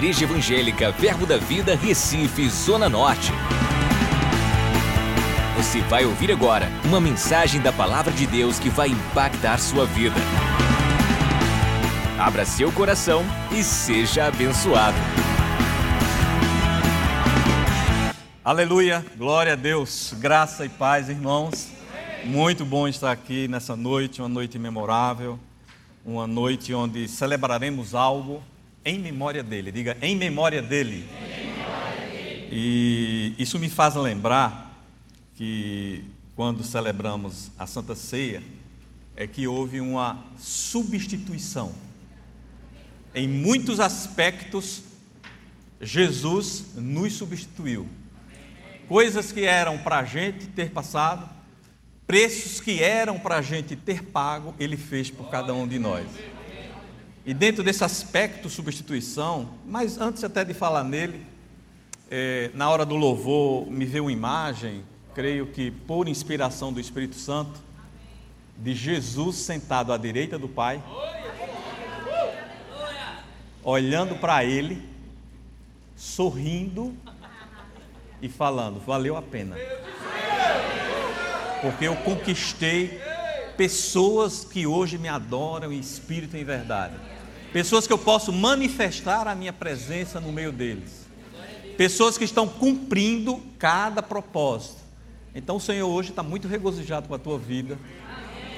Igreja Evangélica Verbo da Vida, Recife, Zona Norte. Você vai ouvir agora uma mensagem da Palavra de Deus que vai impactar sua vida. Abra seu coração e seja abençoado. Aleluia, glória a Deus, graça e paz, irmãos. Muito bom estar aqui nessa noite, uma noite memorável, uma noite onde celebraremos algo em memória dele. Diga, em memória dele. Em memória dele. E isso me faz lembrar que quando celebramos a Santa Ceia, é que houve uma substituição. Em muitos aspectos, Jesus nos substituiu. Coisas que eram para a gente ter passado, preços que eram para a gente ter pago, Ele fez por cada um de nós. E dentro desse aspecto substituição, mas antes até de falar nele, é, na hora do louvor me veio uma imagem, creio que por inspiração do Espírito Santo, de Jesus sentado à direita do Pai, olhando para Ele, sorrindo e falando: valeu a pena, porque eu conquistei pessoas que hoje me adoram em espírito e em verdade. Pessoas que eu posso manifestar a minha presença no meio deles. Pessoas que estão cumprindo cada propósito. Então o Senhor hoje está muito regozijado com a tua vida.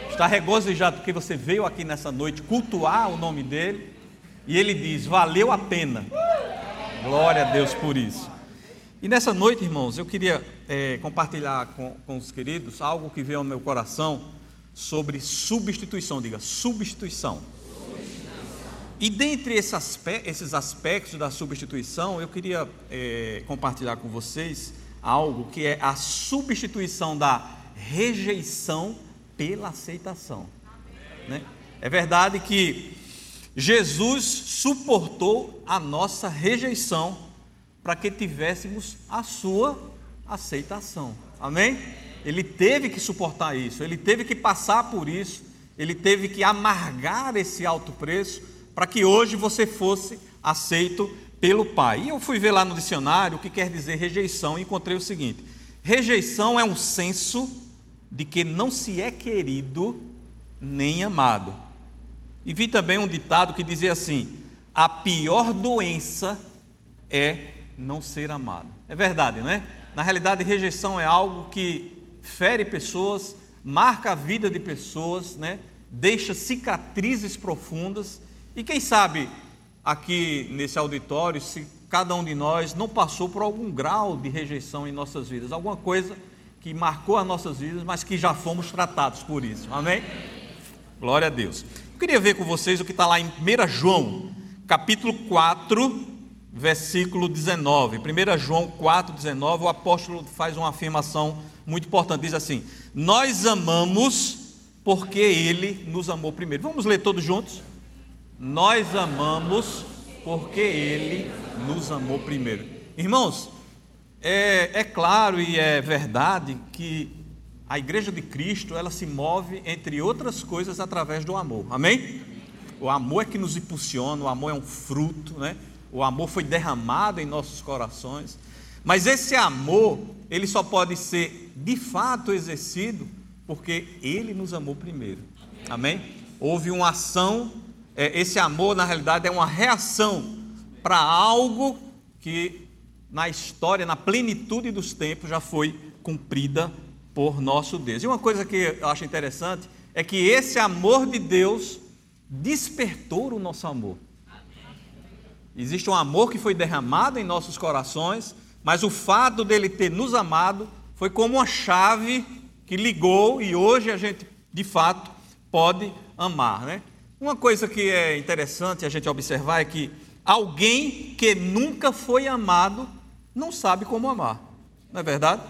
Está regozijado porque você veio aqui nessa noite cultuar o nome dele. E ele diz: valeu a pena. Glória a Deus por isso. E nessa noite, irmãos, eu queria é, compartilhar com, com os queridos algo que veio ao meu coração sobre substituição, diga substituição. E dentre esses aspectos da substituição, eu queria é, compartilhar com vocês algo que é a substituição da rejeição pela aceitação. Né? É verdade que Jesus suportou a nossa rejeição para que tivéssemos a sua aceitação. Amém? Ele teve que suportar isso, ele teve que passar por isso, ele teve que amargar esse alto preço para que hoje você fosse aceito pelo Pai. E eu fui ver lá no dicionário o que quer dizer rejeição e encontrei o seguinte: rejeição é um senso de que não se é querido nem amado. E vi também um ditado que dizia assim: a pior doença é não ser amado. É verdade, não é? Na realidade, rejeição é algo que fere pessoas, marca a vida de pessoas, né? deixa cicatrizes profundas. E quem sabe aqui nesse auditório, se cada um de nós não passou por algum grau de rejeição em nossas vidas, alguma coisa que marcou as nossas vidas, mas que já fomos tratados por isso. Amém? Glória a Deus. Eu queria ver com vocês o que está lá em 1 João, capítulo 4, versículo 19. 1 João 4, 19, o apóstolo faz uma afirmação muito importante. Diz assim: Nós amamos porque Ele nos amou primeiro. Vamos ler todos juntos? Nós amamos porque Ele nos amou primeiro. Irmãos, é, é claro e é verdade que a igreja de Cristo ela se move, entre outras coisas, através do amor. Amém? O amor é que nos impulsiona, o amor é um fruto, né? O amor foi derramado em nossos corações. Mas esse amor, ele só pode ser de fato exercido porque ele nos amou primeiro. Amém? Houve uma ação, é, esse amor na realidade é uma reação para algo que na história, na plenitude dos tempos, já foi cumprida por nosso Deus. E uma coisa que eu acho interessante é que esse amor de Deus despertou o nosso amor. Existe um amor que foi derramado em nossos corações, mas o fato dele ter nos amado foi como uma chave que ligou e hoje a gente, de fato, pode amar. Né? Uma coisa que é interessante a gente observar é que alguém que nunca foi amado não sabe como amar, não é verdade?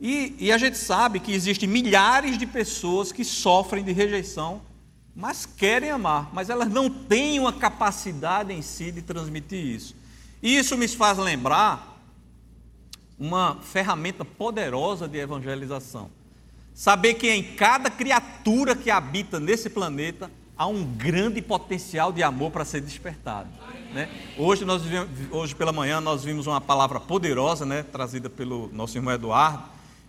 E, e a gente sabe que existem milhares de pessoas que sofrem de rejeição mas querem amar, mas elas não têm uma capacidade em si de transmitir isso. E isso me faz lembrar uma ferramenta poderosa de evangelização. Saber que em cada criatura que habita nesse planeta há um grande potencial de amor para ser despertado. Né? Hoje, nós hoje pela manhã nós vimos uma palavra poderosa, né, trazida pelo nosso irmão Eduardo,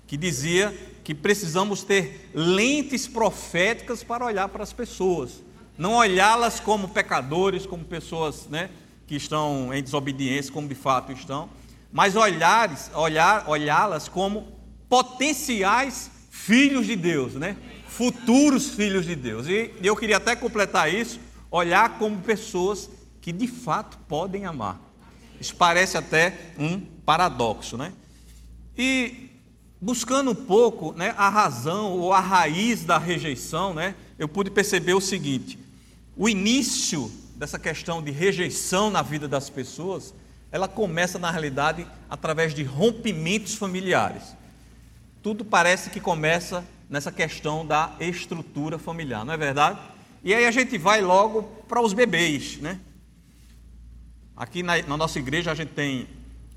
que dizia que precisamos ter lentes proféticas para olhar para as pessoas, não olhá-las como pecadores, como pessoas né, que estão em desobediência, como de fato estão, mas olhar, olhar, olhá-las como potenciais filhos de Deus, né? futuros filhos de Deus. E eu queria até completar isso, olhar como pessoas que de fato podem amar. Isso parece até um paradoxo, né? E buscando um pouco né, a razão ou a raiz da rejeição, né, eu pude perceber o seguinte: o início dessa questão de rejeição na vida das pessoas, ela começa na realidade através de rompimentos familiares. Tudo parece que começa nessa questão da estrutura familiar, não é verdade? E aí a gente vai logo para os bebês, né? Aqui na, na, nossa igreja a gente tem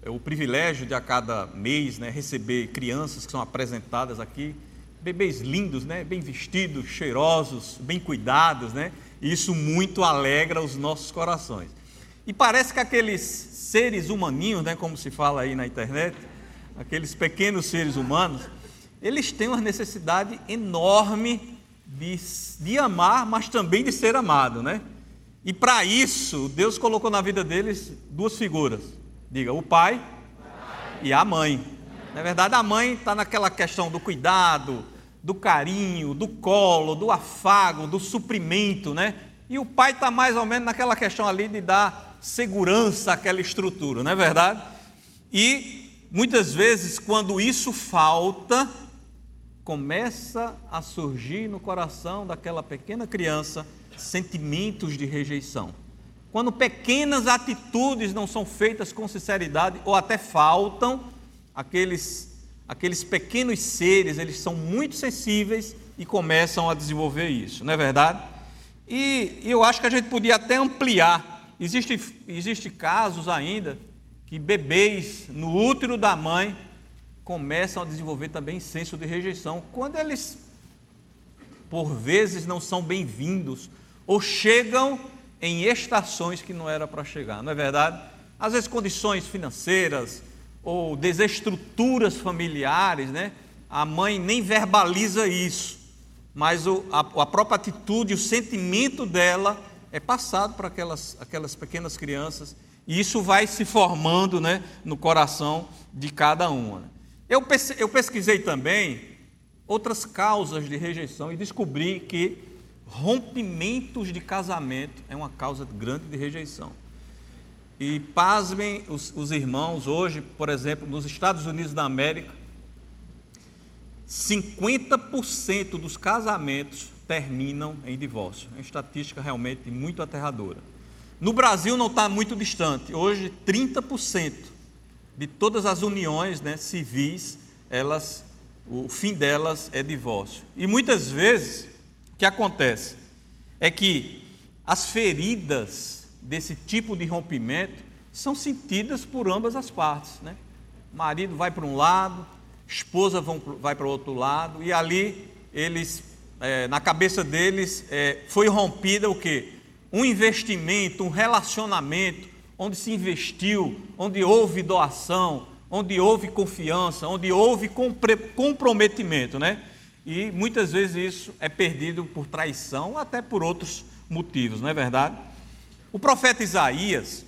é, o privilégio de a cada mês né, receber crianças que são apresentadas aqui, bebês lindos, né, bem vestidos, cheirosos, bem cuidados, né? E isso muito alegra os nossos corações. E parece que aqueles seres humaninhos, né, como se fala aí na internet, aqueles pequenos seres humanos, eles têm uma necessidade enorme de, de amar, mas também de ser amado, né? E para isso, Deus colocou na vida deles duas figuras. Diga, o pai e a mãe. Na verdade, a mãe está naquela questão do cuidado, do carinho, do colo, do afago, do suprimento, né? E o pai está mais ou menos naquela questão ali de dar segurança àquela estrutura, não é verdade? E muitas vezes, quando isso falta, começa a surgir no coração daquela pequena criança sentimentos de rejeição. Quando pequenas atitudes não são feitas com sinceridade ou até faltam, aqueles, aqueles pequenos seres, eles são muito sensíveis e começam a desenvolver isso, não é verdade? E, e eu acho que a gente podia até ampliar. Existe, existe casos ainda que bebês no útero da mãe começam a desenvolver também senso de rejeição. Quando eles, por vezes, não são bem-vindos ou chegam em estações que não era para chegar, não é verdade? Às vezes condições financeiras ou desestruturas familiares, né? A mãe nem verbaliza isso, mas a própria atitude, o sentimento dela é passado para aquelas, aquelas pequenas crianças e isso vai se formando né, no coração de cada uma. Né? Eu, eu pesquisei também outras causas de rejeição e descobri que rompimentos de casamento é uma causa grande de rejeição. E pasmem os, os irmãos, hoje, por exemplo, nos Estados Unidos da América, 50% dos casamentos terminam em divórcio. É uma estatística realmente muito aterradora. No Brasil não está muito distante. Hoje, 30% de todas as uniões né, civis, elas, o fim delas é divórcio. E muitas vezes que acontece é que as feridas desse tipo de rompimento são sentidas por ambas as partes. Né? O marido vai para um lado, esposa vão, vai para o outro lado, e ali eles, é, na cabeça deles, é, foi rompida o quê? Um investimento, um relacionamento, onde se investiu, onde houve doação, onde houve confiança, onde houve comprometimento, né? E muitas vezes isso é perdido por traição, até por outros motivos, não é verdade? O profeta Isaías,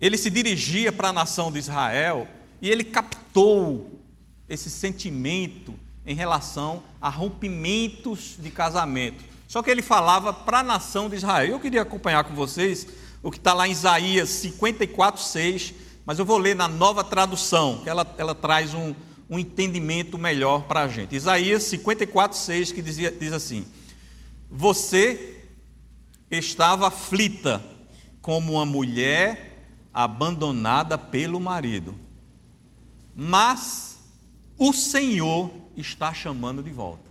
ele se dirigia para a nação de Israel e ele captou esse sentimento em relação a rompimentos de casamento. Só que ele falava para a nação de Israel. Eu queria acompanhar com vocês o que está lá em Isaías 54, 6, mas eu vou ler na nova tradução, que ela, ela traz um, um entendimento melhor para a gente. Isaías 54, 6, que dizia, diz assim: Você estava aflita como uma mulher abandonada pelo marido, mas o Senhor está chamando de volta.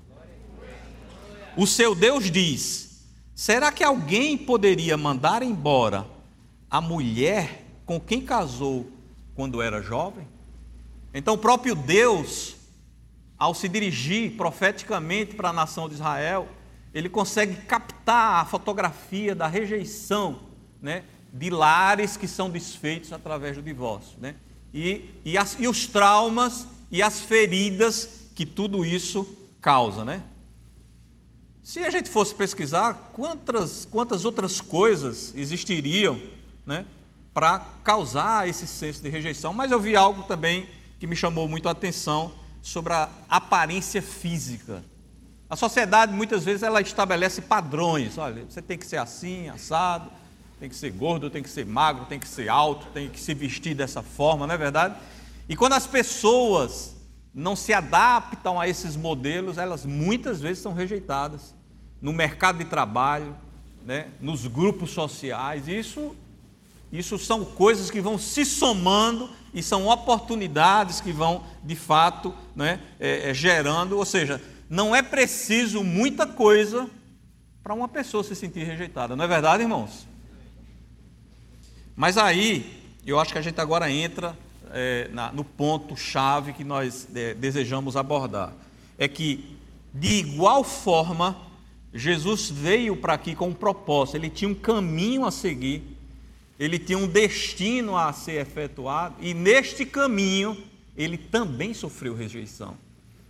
O seu Deus diz: Será que alguém poderia mandar embora a mulher com quem casou quando era jovem? Então, o próprio Deus, ao se dirigir profeticamente para a nação de Israel, ele consegue captar a fotografia da rejeição né, de lares que são desfeitos através do divórcio. Né? E, e, as, e os traumas e as feridas que tudo isso causa. Né? Se a gente fosse pesquisar, quantas, quantas outras coisas existiriam né, para causar esse senso de rejeição? Mas eu vi algo também que me chamou muito a atenção sobre a aparência física. A sociedade muitas vezes ela estabelece padrões. Olha, você tem que ser assim, assado, tem que ser gordo, tem que ser magro, tem que ser alto, tem que se vestir dessa forma, não é verdade? E quando as pessoas não se adaptam a esses modelos, elas muitas vezes são rejeitadas no mercado de trabalho, né, nos grupos sociais. Isso, isso são coisas que vão se somando e são oportunidades que vão, de fato, né, é, é, gerando. Ou seja, não é preciso muita coisa para uma pessoa se sentir rejeitada, não é verdade, irmãos? Mas aí, eu acho que a gente agora entra é, na, no ponto-chave que nós é, desejamos abordar. É que, de igual forma, Jesus veio para aqui com um propósito, ele tinha um caminho a seguir ele tinha um destino a ser efetuado e neste caminho ele também sofreu rejeição.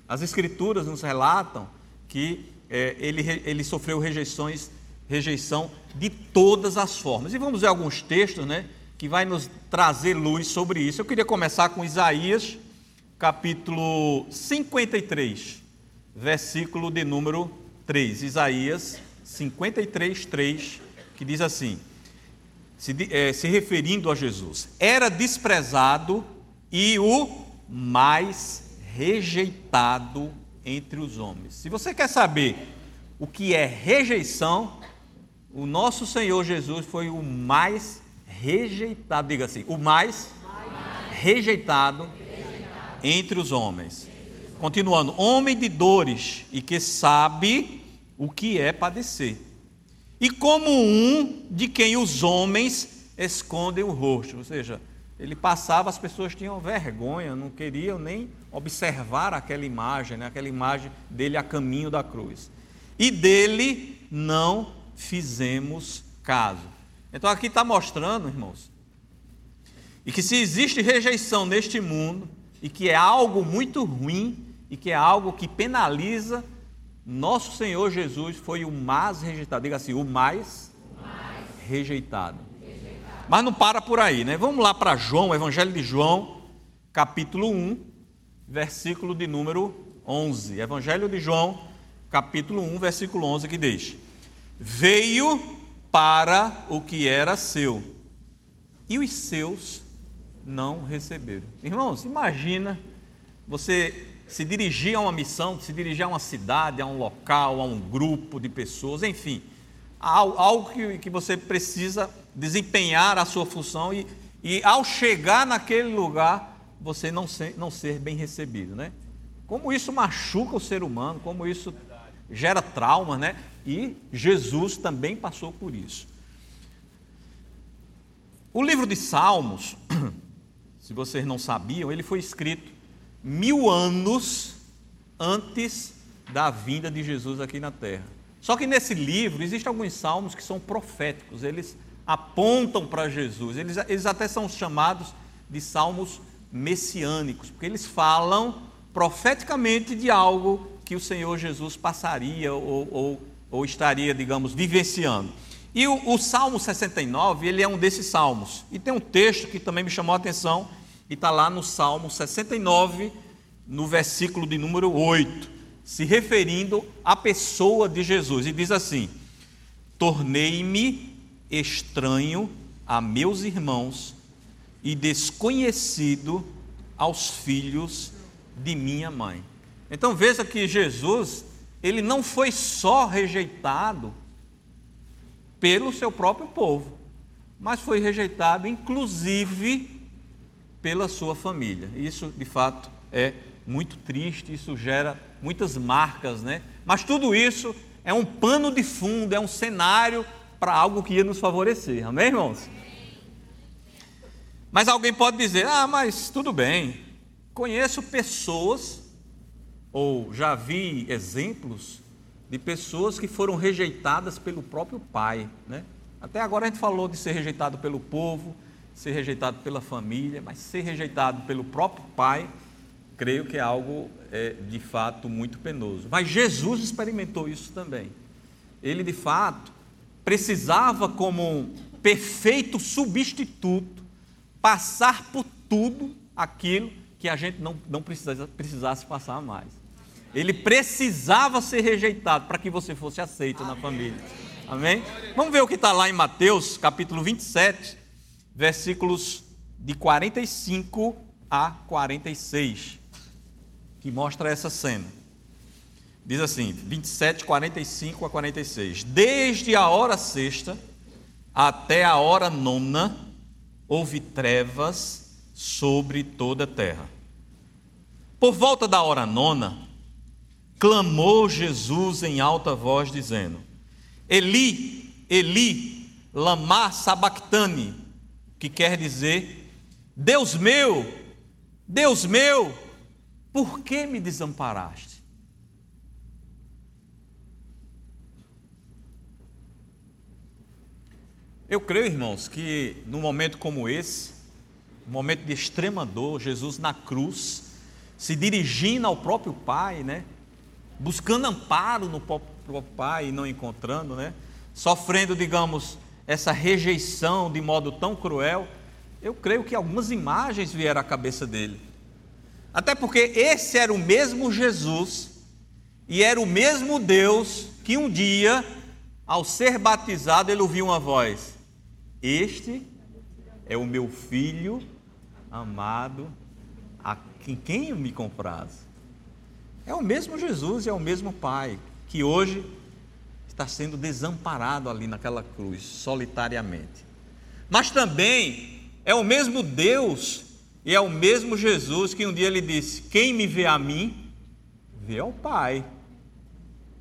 As Escrituras nos relatam que é, ele, ele sofreu rejeições, rejeição de todas as formas. E vamos ver alguns textos né, que vai nos trazer luz sobre isso. Eu queria começar com Isaías, capítulo 53, versículo de número 3. Isaías 53, 3, que diz assim se, é, se referindo a Jesus, era desprezado e o mais rejeitado entre os homens. Se você quer saber o que é rejeição, o nosso Senhor Jesus foi o mais rejeitado, diga assim, o mais, rejeitado, rejeitado entre os homens. Continuando, homem de dores e que sabe o que é padecer e como um de quem os homens escondem o rosto. Ou seja, ele passava, as pessoas tinham vergonha, não queriam nem observar aquela imagem, né? aquela imagem dele a caminho da cruz. E dele não fizemos caso. Então aqui está mostrando, irmãos, e que se existe rejeição neste mundo, e que é algo muito ruim, e que é algo que penaliza nosso Senhor Jesus foi o mais rejeitado. Diga assim, o mais, o mais rejeitado. rejeitado. Mas não para por aí, né? Vamos lá para João, Evangelho de João, capítulo 1, versículo de número 11. Evangelho de João, capítulo 1, versículo 11, que diz: Veio para o que era seu, e os seus não receberam. Irmãos, imagina você se dirigir a uma missão, se dirigir a uma cidade, a um local, a um grupo de pessoas, enfim, algo que, você precisa desempenhar a sua função e, e ao chegar naquele lugar, você não ser, não ser bem recebido, né? Como isso machuca o ser humano, como isso gera trauma, né? E Jesus também passou por isso. O livro de Salmos, se vocês não sabiam, ele foi escrito mil anos antes da vinda de Jesus aqui na terra. Só que nesse livro existem alguns salmos que são proféticos, eles apontam para Jesus, eles, eles até são chamados de salmos messiânicos, porque eles falam profeticamente de algo que o Senhor Jesus passaria ou, ou, ou estaria, digamos, vivenciando. E o, o, Salmo 69, ele é um desses salmos. E tem um texto que também me chamou a atenção, e está lá no Salmo 69, no versículo de número 8, se referindo à pessoa de Jesus, e diz assim: Tornei-me estranho a meus irmãos e desconhecido aos filhos de minha mãe. Então veja que Jesus, ele não foi só rejeitado pelo seu próprio povo, mas foi rejeitado inclusive pela sua família. Isso, de fato, é muito triste, isso gera muitas marcas, né? Mas tudo isso é um pano de fundo, é um cenário para algo que ia nos favorecer. Amém, irmãos? Mas alguém pode dizer: "Ah, mas tudo bem. Conheço pessoas ou já vi exemplos de pessoas que foram rejeitadas pelo próprio pai. Né? Até agora a gente falou de ser rejeitado pelo povo, ser rejeitado pela família, mas ser rejeitado pelo próprio pai, creio que é algo é, de fato muito penoso. Mas Jesus experimentou isso também. Ele de fato precisava, como um perfeito substituto, passar por tudo aquilo que a gente não, não precisasse, precisasse passar mais. Ele precisava ser rejeitado para que você fosse aceito Amém. na família. Amém? Vamos ver o que está lá em Mateus, capítulo 27, versículos de 45 a 46, que mostra essa cena. Diz assim, 27, 45 a 46. Desde a hora sexta até a hora nona, houve trevas sobre toda a terra. Por volta da hora nona, clamou Jesus em alta voz, dizendo: Eli, Eli, lama sabachthani, que quer dizer: Deus meu, Deus meu, por que me desamparaste? Eu creio, irmãos, que num momento como esse, um momento de extrema dor, Jesus na cruz, se dirigindo ao próprio Pai, né? Buscando amparo no próprio Pai e não encontrando, né? Sofrendo, digamos, essa rejeição de modo tão cruel, eu creio que algumas imagens vieram à cabeça dele. Até porque esse era o mesmo Jesus e era o mesmo Deus que um dia, ao ser batizado, ele ouviu uma voz: este é o meu filho amado, a quem eu me compraz. É o mesmo Jesus e é o mesmo Pai que hoje está sendo desamparado ali naquela cruz, solitariamente. Mas também é o mesmo Deus e é o mesmo Jesus que um dia ele disse: Quem me vê a mim, vê ao Pai.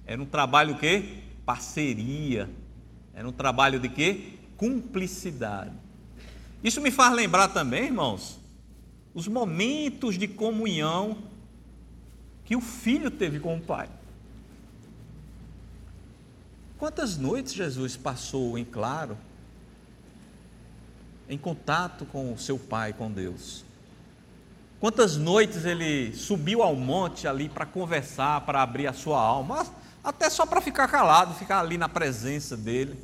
Era um trabalho o quê? Parceria. Era um trabalho de quê? cumplicidade. Isso me faz lembrar também, irmãos, os momentos de comunhão que o filho teve com o pai. Quantas noites Jesus passou em claro, em contato com o seu pai, com Deus? Quantas noites ele subiu ao monte ali para conversar, para abrir a sua alma, até só para ficar calado, ficar ali na presença dele.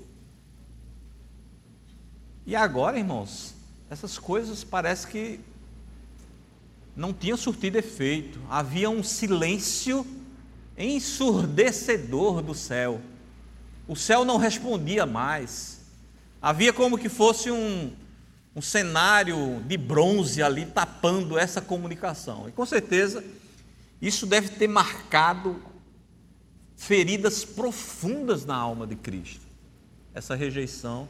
E agora, irmãos, essas coisas parece que não tinham surtido efeito. Havia um silêncio ensurdecedor do céu. O céu não respondia mais. Havia como que fosse um, um cenário de bronze ali tapando essa comunicação. E com certeza isso deve ter marcado feridas profundas na alma de Cristo. Essa rejeição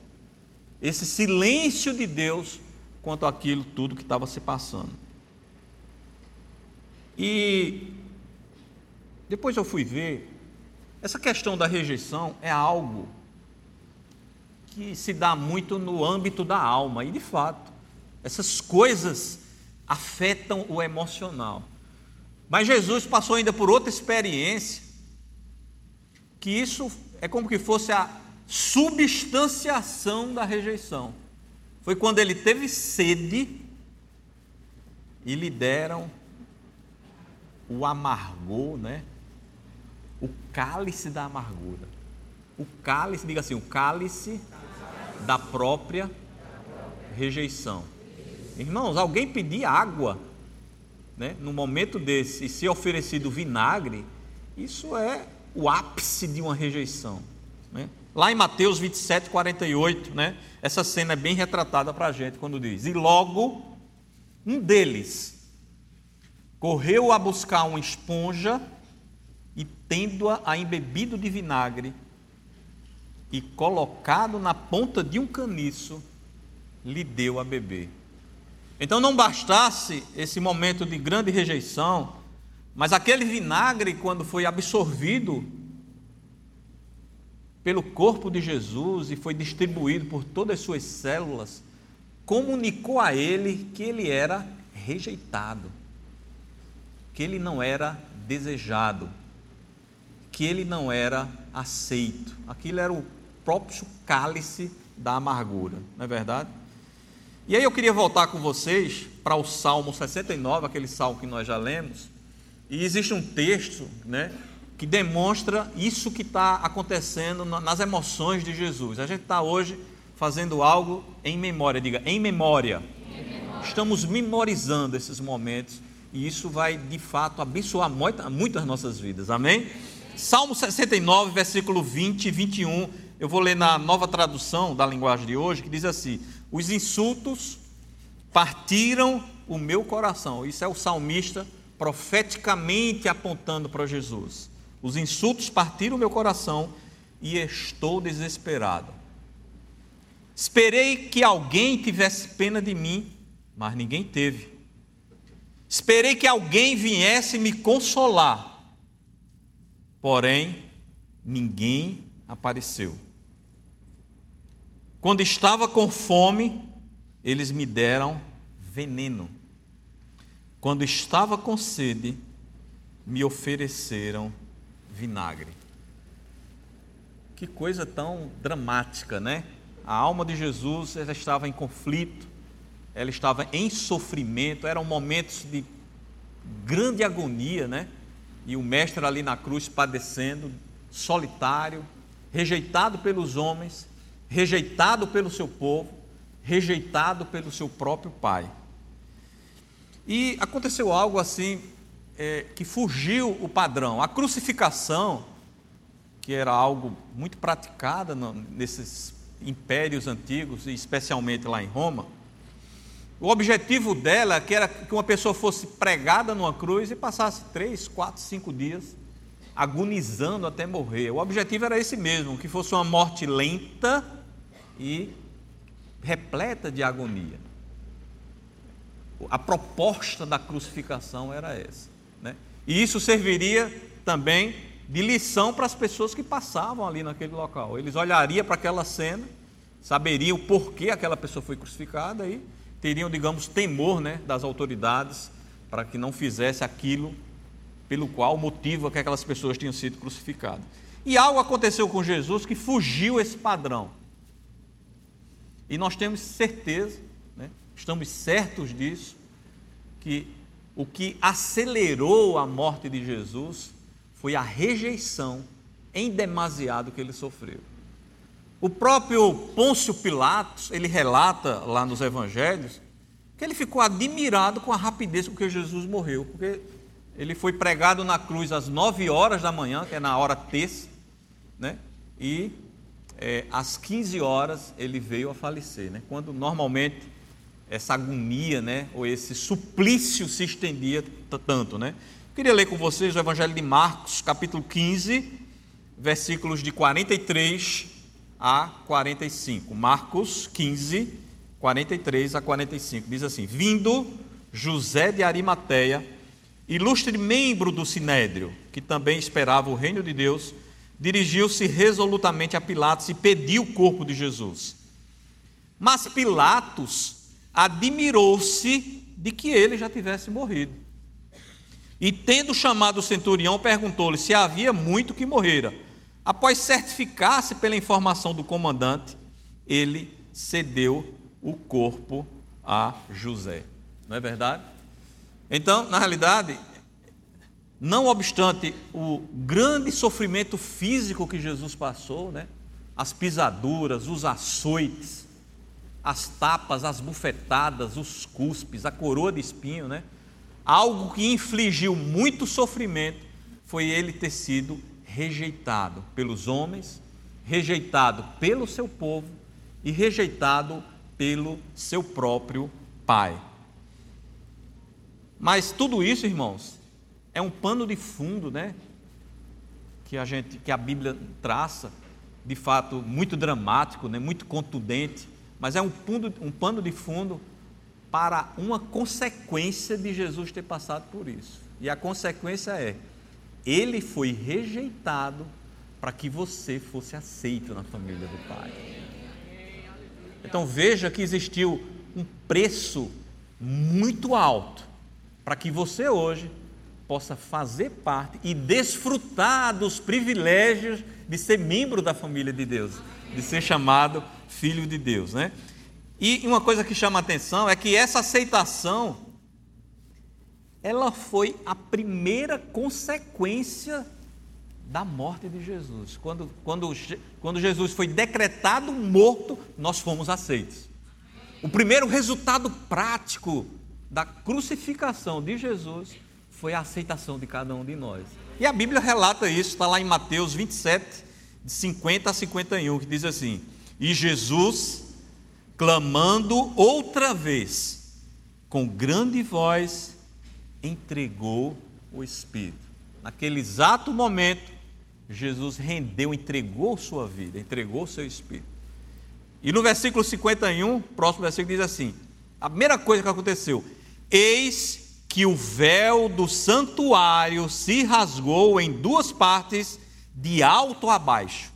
esse silêncio de Deus quanto àquilo tudo que estava se passando. E depois eu fui ver, essa questão da rejeição é algo que se dá muito no âmbito da alma, e de fato, essas coisas afetam o emocional. Mas Jesus passou ainda por outra experiência, que isso é como que fosse a substanciação da rejeição. Foi quando ele teve sede e lhe deram o amargor, né? O cálice da amargura. O cálice, diga assim, o cálice da própria rejeição. Irmãos, alguém pedir água, né, no momento desse, e ser oferecido vinagre, isso é o ápice de uma rejeição. Né? Lá em Mateus 27, 48, né? Essa cena é bem retratada para a gente quando diz: E logo um deles correu a buscar uma esponja e, tendo-a embebido de vinagre e colocado na ponta de um caniço, lhe deu a beber. Então não bastasse esse momento de grande rejeição, mas aquele vinagre, quando foi absorvido pelo corpo de Jesus e foi distribuído por todas as suas células, comunicou a ele que ele era rejeitado, que ele não era desejado, que ele não era aceito. Aquilo era o próprio cálice da amargura, não é verdade? E aí eu queria voltar com vocês para o Salmo 69, aquele salmo que nós já lemos, e existe um texto, né, que demonstra isso que está acontecendo nas emoções de Jesus. A gente está hoje fazendo algo em memória, diga, em memória. em memória. Estamos memorizando esses momentos e isso vai de fato abençoar muitas nossas vidas, amém? Salmo 69, versículo 20 e 21, eu vou ler na nova tradução da linguagem de hoje, que diz assim: Os insultos partiram o meu coração. Isso é o salmista profeticamente apontando para Jesus. Os insultos partiram o meu coração e estou desesperado. Esperei que alguém tivesse pena de mim, mas ninguém teve. Esperei que alguém viesse me consolar, porém, ninguém apareceu. Quando estava com fome, eles me deram veneno. Quando estava com sede, me ofereceram vinagre. Que coisa tão dramática, né? A alma de Jesus estava em conflito, ela estava em sofrimento, eram momentos de grande agonia, né? E o mestre ali na cruz padecendo, solitário, rejeitado pelos homens, rejeitado pelo seu povo, rejeitado pelo seu próprio pai. E aconteceu algo assim é, que fugiu o padrão. A crucificação, que era algo muito praticada nesses impérios antigos, especialmente lá em Roma, o objetivo dela que era que uma pessoa fosse pregada numa cruz e passasse três, quatro, cinco dias agonizando até morrer. O objetivo era esse mesmo, que fosse uma morte lenta e repleta de agonia. A proposta da crucificação era essa. Né? E isso serviria também de lição para as pessoas que passavam ali naquele local. Eles olhariam para aquela cena, saberiam por que aquela pessoa foi crucificada e teriam, digamos, temor né, das autoridades para que não fizesse aquilo pelo qual o motivo que aquelas pessoas tinham sido crucificadas. E algo aconteceu com Jesus que fugiu esse padrão. E nós temos certeza, né, estamos certos disso, que o que acelerou a morte de Jesus foi a rejeição em demasiado que ele sofreu. O próprio Pôncio Pilatos, ele relata lá nos evangelhos, que ele ficou admirado com a rapidez com que Jesus morreu, porque ele foi pregado na cruz às nove horas da manhã, que é na hora terça, né? e é, às 15 horas ele veio a falecer, né? quando normalmente essa agonia, né? ou esse suplício se estendia tanto. Né? queria ler com vocês o Evangelho de Marcos, capítulo 15, versículos de 43 a 45. Marcos 15, 43 a 45. Diz assim: Vindo José de Arimateia, ilustre membro do sinédrio, que também esperava o reino de Deus, dirigiu-se resolutamente a Pilatos e pediu o corpo de Jesus. Mas Pilatos admirou-se de que ele já tivesse morrido. E tendo chamado o centurião, perguntou-lhe se havia muito que morrera. Após certificar-se pela informação do comandante, ele cedeu o corpo a José. Não é verdade? Então, na realidade, não obstante o grande sofrimento físico que Jesus passou, né? as pisaduras, os açoites, as tapas, as bufetadas, os cuspes, a coroa de espinho, né? algo que infligiu muito sofrimento foi ele ter sido rejeitado pelos homens, rejeitado pelo seu povo e rejeitado pelo seu próprio pai. Mas tudo isso, irmãos, é um pano de fundo, né? Que a gente, que a Bíblia traça, de fato muito dramático, né? Muito contundente, mas é um, fundo, um pano de fundo para uma consequência de Jesus ter passado por isso. E a consequência é ele foi rejeitado para que você fosse aceito na família do Pai. Então veja que existiu um preço muito alto para que você hoje possa fazer parte e desfrutar dos privilégios de ser membro da família de Deus, de ser chamado filho de Deus, né? E uma coisa que chama atenção é que essa aceitação ela foi a primeira consequência da morte de Jesus. Quando, quando, quando Jesus foi decretado morto, nós fomos aceitos. O primeiro resultado prático da crucificação de Jesus foi a aceitação de cada um de nós. E a Bíblia relata isso, está lá em Mateus 27, de 50 a 51, que diz assim: E Jesus, clamando outra vez, com grande voz, entregou o Espírito. Naquele exato momento, Jesus rendeu, entregou sua vida, entregou seu Espírito. E no versículo 51, próximo versículo diz assim: a primeira coisa que aconteceu, eis que o véu do santuário se rasgou em duas partes, de alto a baixo.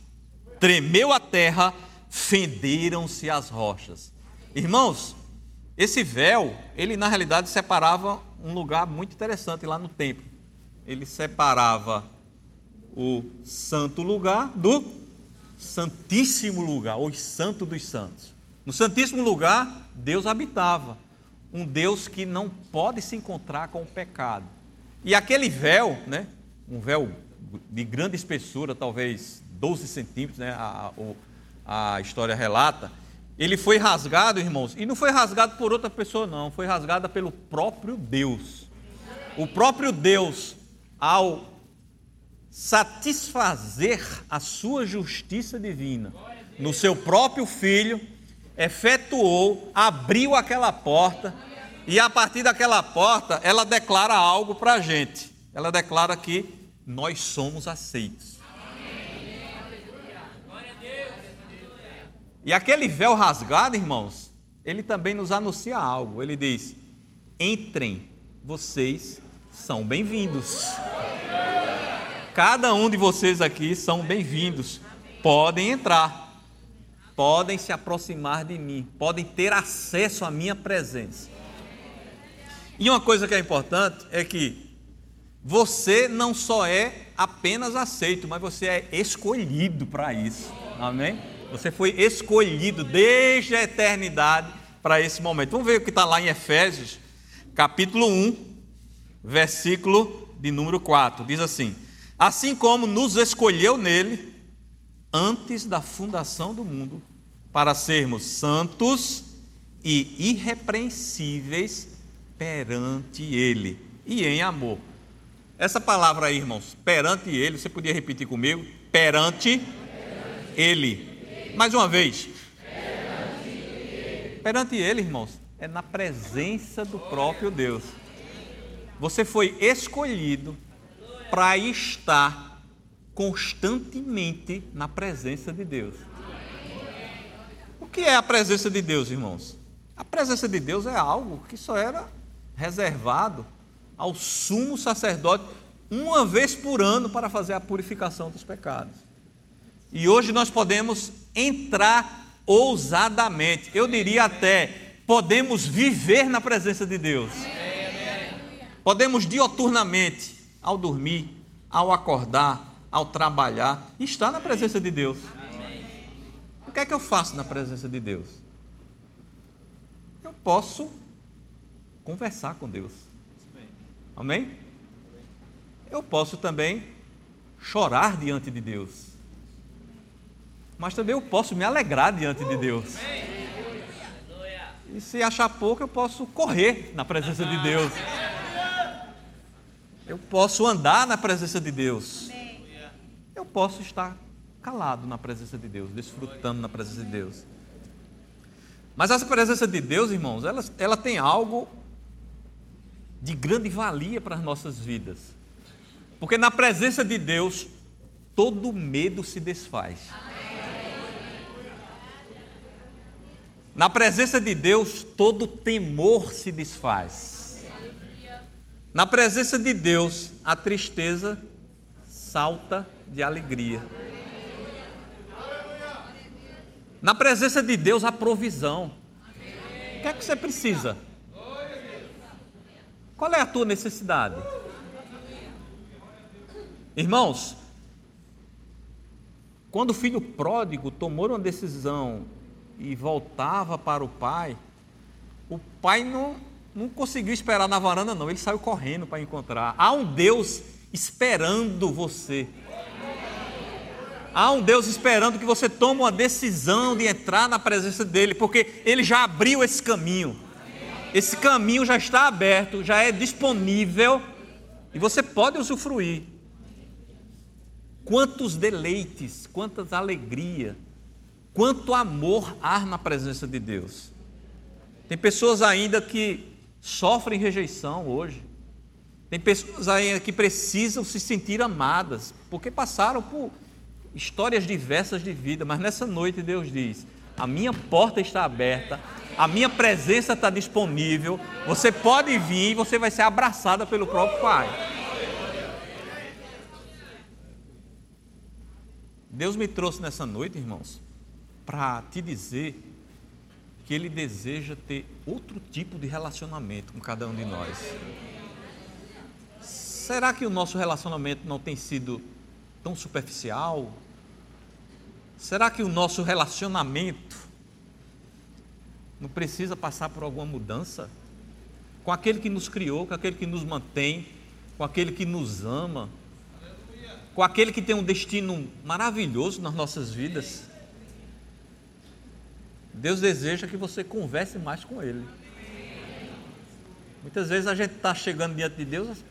Tremeu a terra, fenderam-se as rochas. Irmãos, esse véu, ele na realidade separava um lugar muito interessante lá no templo. Ele separava o santo lugar do santíssimo lugar, ou santo dos santos. No santíssimo lugar, Deus habitava um Deus que não pode se encontrar com o pecado. E aquele véu, né, um véu de grande espessura, talvez 12 centímetros, né, a, a, a história relata, ele foi rasgado, irmãos, e não foi rasgado por outra pessoa, não, foi rasgado pelo próprio Deus. O próprio Deus, ao satisfazer a sua justiça divina no seu próprio filho, efetuou, abriu aquela porta, e a partir daquela porta, ela declara algo para a gente. Ela declara que nós somos aceitos. E aquele véu rasgado, irmãos, ele também nos anuncia algo. Ele diz: entrem, vocês são bem-vindos. Cada um de vocês aqui são bem-vindos. Podem entrar podem se aproximar de mim, podem ter acesso à minha presença. E uma coisa que é importante é que você não só é apenas aceito, mas você é escolhido para isso. Amém? Você foi escolhido desde a eternidade para esse momento. Vamos ver o que está lá em Efésios, capítulo 1, versículo de número 4. Diz assim: Assim como nos escolheu nele antes da fundação do mundo, para sermos santos e irrepreensíveis perante Ele e em amor. Essa palavra aí, irmãos, perante Ele, você podia repetir comigo? Perante, perante ele. Mais uma vez. Perante ele. irmãos, é na presença do próprio Deus. Você foi escolhido para estar constantemente na presença de Deus que é a presença de Deus, irmãos? A presença de Deus é algo que só era reservado ao sumo sacerdote uma vez por ano para fazer a purificação dos pecados. E hoje nós podemos entrar ousadamente, eu diria até, podemos viver na presença de Deus. Podemos dioturnamente, ao dormir, ao acordar, ao trabalhar, estar na presença de Deus. O que é que eu faço na presença de Deus? Eu posso conversar com Deus. Amém? Eu posso também chorar diante de Deus. Mas também eu posso me alegrar diante de Deus. E se achar pouco, eu posso correr na presença de Deus. Eu posso andar na presença de Deus. Eu posso estar calado na presença de Deus, desfrutando na presença de Deus. Mas essa presença de Deus, irmãos, ela, ela tem algo de grande valia para as nossas vidas. Porque na presença de Deus, todo medo se desfaz. Na presença de Deus, todo temor se desfaz. Na presença de Deus, a tristeza salta de alegria. Na presença de Deus há provisão. O que é que você precisa? Qual é a tua necessidade? Irmãos, quando o filho pródigo tomou uma decisão e voltava para o pai, o pai não, não conseguiu esperar na varanda, não, ele saiu correndo para encontrar. Há um Deus esperando você. Há um Deus esperando que você tome uma decisão de entrar na presença dele, porque ele já abriu esse caminho. Esse caminho já está aberto, já é disponível e você pode usufruir. Quantos deleites, quantas alegrias, quanto amor há na presença de Deus. Tem pessoas ainda que sofrem rejeição hoje. Tem pessoas ainda que precisam se sentir amadas, porque passaram por histórias diversas de vida, mas nessa noite Deus diz: a minha porta está aberta, a minha presença está disponível, você pode vir e você vai ser abraçada pelo próprio Pai. Deus me trouxe nessa noite, irmãos, para te dizer que Ele deseja ter outro tipo de relacionamento com cada um de nós. Será que o nosso relacionamento não tem sido tão superficial? Será que o nosso relacionamento não precisa passar por alguma mudança? Com aquele que nos criou, com aquele que nos mantém, com aquele que nos ama, com aquele que tem um destino maravilhoso nas nossas vidas. Deus deseja que você converse mais com Ele. Muitas vezes a gente está chegando diante de Deus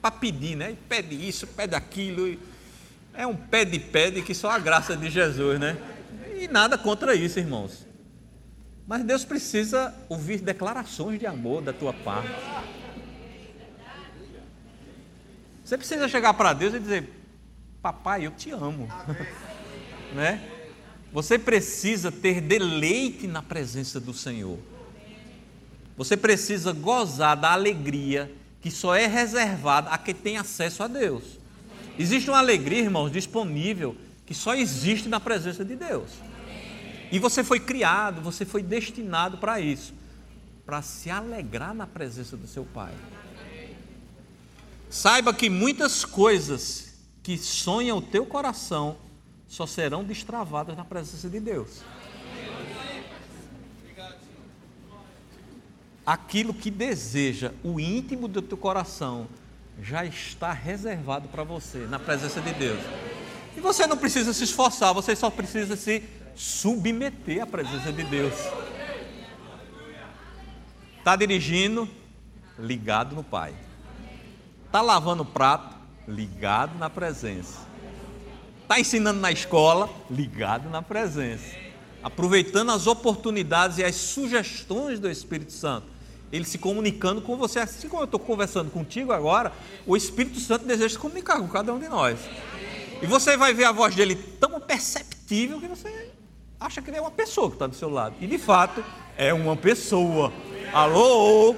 para pedir, né? Pede isso, pede aquilo. É um pede-pede que só a graça de Jesus, né? E nada contra isso, irmãos. Mas Deus precisa ouvir declarações de amor da tua parte. Você precisa chegar para Deus e dizer: Papai, eu te amo. né? Você precisa ter deleite na presença do Senhor. Você precisa gozar da alegria que só é reservada a quem tem acesso a Deus. Existe uma alegria, irmãos, disponível que só existe na presença de Deus. E você foi criado, você foi destinado para isso, para se alegrar na presença do seu Pai. Saiba que muitas coisas que sonha o teu coração só serão destravadas na presença de Deus. Aquilo que deseja o íntimo do teu coração já está reservado para você na presença de Deus. E você não precisa se esforçar, você só precisa se submeter à presença de Deus. Está dirigindo, ligado no Pai. Está lavando o prato, ligado na presença. Está ensinando na escola, ligado na presença. Aproveitando as oportunidades e as sugestões do Espírito Santo. Ele se comunicando com você. Assim como eu estou conversando contigo agora, o Espírito Santo deseja se comunicar com cada um de nós. E você vai ver a voz dele tão perceptível que você acha que ele é uma pessoa que está do seu lado. E de fato, é uma pessoa. Alô?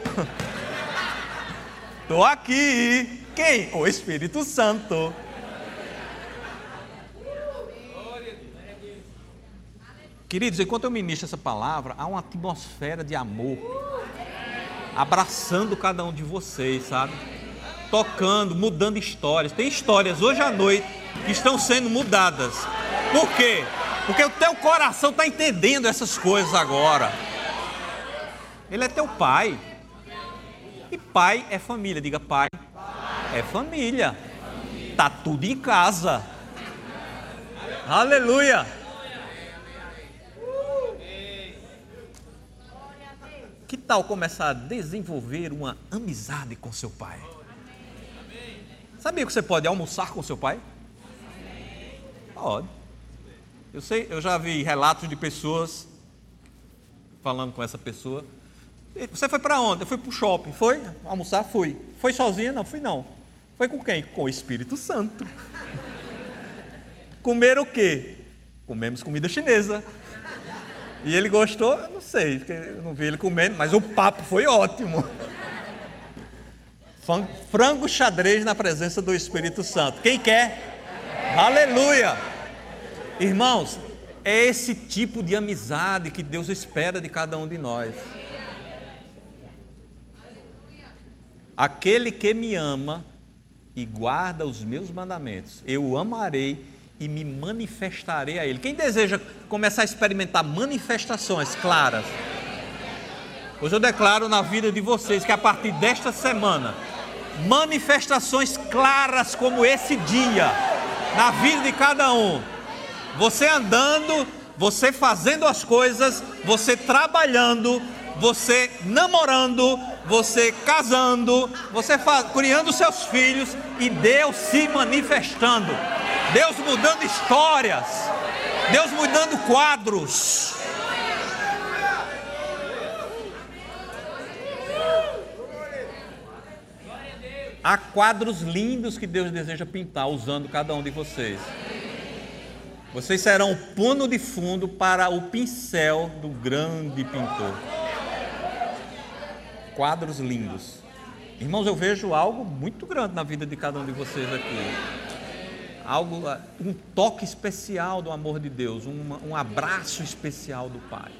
Estou aqui. Quem? O Espírito Santo. Queridos, enquanto eu ministro essa palavra, há uma atmosfera de amor abraçando cada um de vocês, sabe? Tocando, mudando histórias. Tem histórias hoje à noite que estão sendo mudadas. Por quê? Porque o teu coração está entendendo essas coisas agora. Ele é teu pai. E pai é família. Diga pai é família. Tá tudo em casa. Aleluia. Que tal começar a desenvolver uma amizade com seu pai? Sabia que você pode almoçar com seu pai? Pode. Eu sei, eu já vi relatos de pessoas falando com essa pessoa. Você foi para onde? Eu fui para o shopping. Foi? Almoçar? Fui. Foi sozinha? Não, fui não. Foi com quem? Com o Espírito Santo. Comeram o quê? Comemos comida chinesa. E ele gostou? Não sei, porque eu não vi ele comendo, mas o papo foi ótimo. Frango xadrez na presença do Espírito Santo. Quem quer? Aleluia! Irmãos, é esse tipo de amizade que Deus espera de cada um de nós. Aquele que me ama e guarda os meus mandamentos, eu o amarei e me manifestarei a ele. Quem deseja começar a experimentar manifestações claras? Hoje eu declaro na vida de vocês que a partir desta semana, manifestações claras como esse dia, na vida de cada um. Você andando, você fazendo as coisas, você trabalhando, você namorando, você casando, você criando seus filhos e Deus se manifestando, Deus mudando histórias, Deus mudando quadros. Há quadros lindos que Deus deseja pintar usando cada um de vocês. Vocês serão o pano de fundo para o pincel do grande pintor. Quadros lindos. Irmãos, eu vejo algo muito grande na vida de cada um de vocês aqui. Algo, um toque especial do amor de Deus, um, um abraço especial do Pai.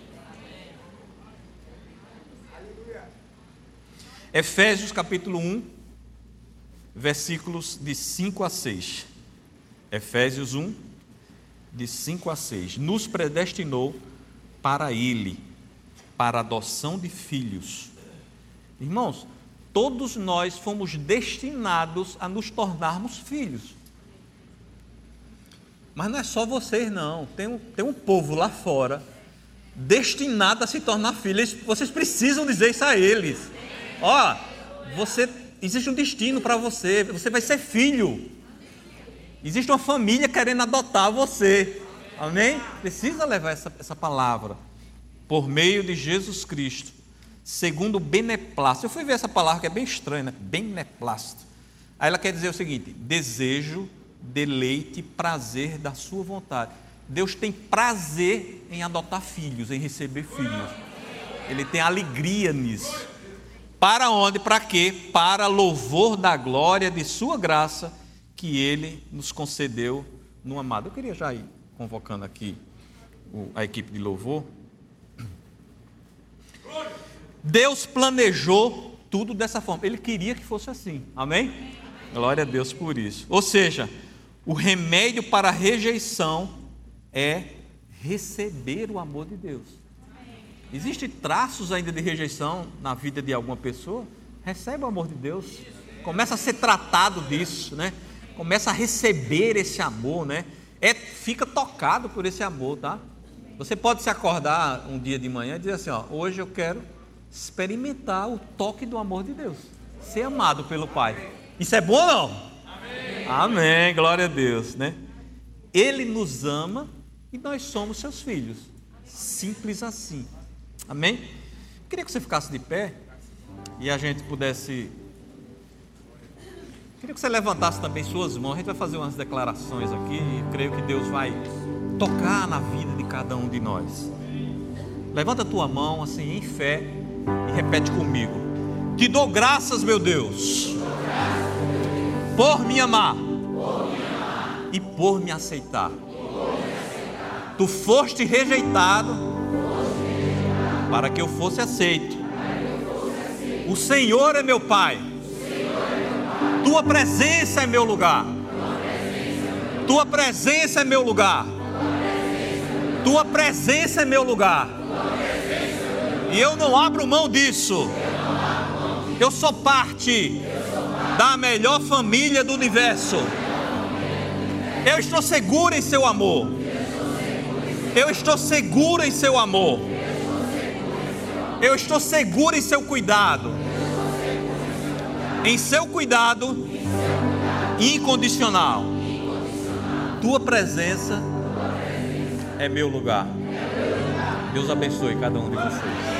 Efésios capítulo 1, versículos de 5 a 6. Efésios 1, de 5 a 6. Nos predestinou para Ele, para a adoção de filhos. Irmãos, todos nós fomos destinados a nos tornarmos filhos. Mas não é só vocês, não. Tem um, tem um povo lá fora destinado a se tornar filhos. Vocês precisam dizer isso a eles. Ó, você existe um destino para você, você vai ser filho. Existe uma família querendo adotar você. Amém? Precisa levar essa, essa palavra por meio de Jesus Cristo, segundo o beneplácito. Eu fui ver essa palavra que é bem estranha, né? Beneplácito. Aí ela quer dizer o seguinte: desejo, deleite, prazer da sua vontade. Deus tem prazer em adotar filhos, em receber filhos. Ele tem alegria nisso. Para onde? Para quê? Para louvor da glória de Sua graça que Ele nos concedeu no amado. Eu queria já ir convocando aqui a equipe de louvor. Deus planejou tudo dessa forma. Ele queria que fosse assim. Amém? Glória a Deus por isso. Ou seja, o remédio para a rejeição é receber o amor de Deus. Existem traços ainda de rejeição na vida de alguma pessoa? Recebe o amor de Deus. Começa a ser tratado disso, né? Começa a receber esse amor, né? É, fica tocado por esse amor, tá? Você pode se acordar um dia de manhã e dizer assim, ó, hoje eu quero experimentar o toque do amor de Deus. Ser amado pelo Pai. Isso é bom ou não? Amém. Glória a Deus, né? Ele nos ama e nós somos seus filhos. Simples assim. Amém? Queria que você ficasse de pé e a gente pudesse. Queria que você levantasse também suas mãos. A gente vai fazer umas declarações aqui e creio que Deus vai tocar na vida de cada um de nós. Levanta a tua mão assim em fé e repete comigo. Te dou graças, meu Deus, por me amar e por me aceitar. Tu foste rejeitado para que eu fosse aceito. O Senhor é meu Pai. Tua presença é meu lugar. Tua presença é meu lugar. Tua presença é meu lugar. E eu não abro mão disso. Eu sou parte da melhor família do universo. Eu estou seguro em seu amor. Eu estou seguro em seu amor. Eu estou seguro em seu cuidado. Em seu cuidado incondicional. Tua presença é meu lugar. Deus abençoe cada um de vocês.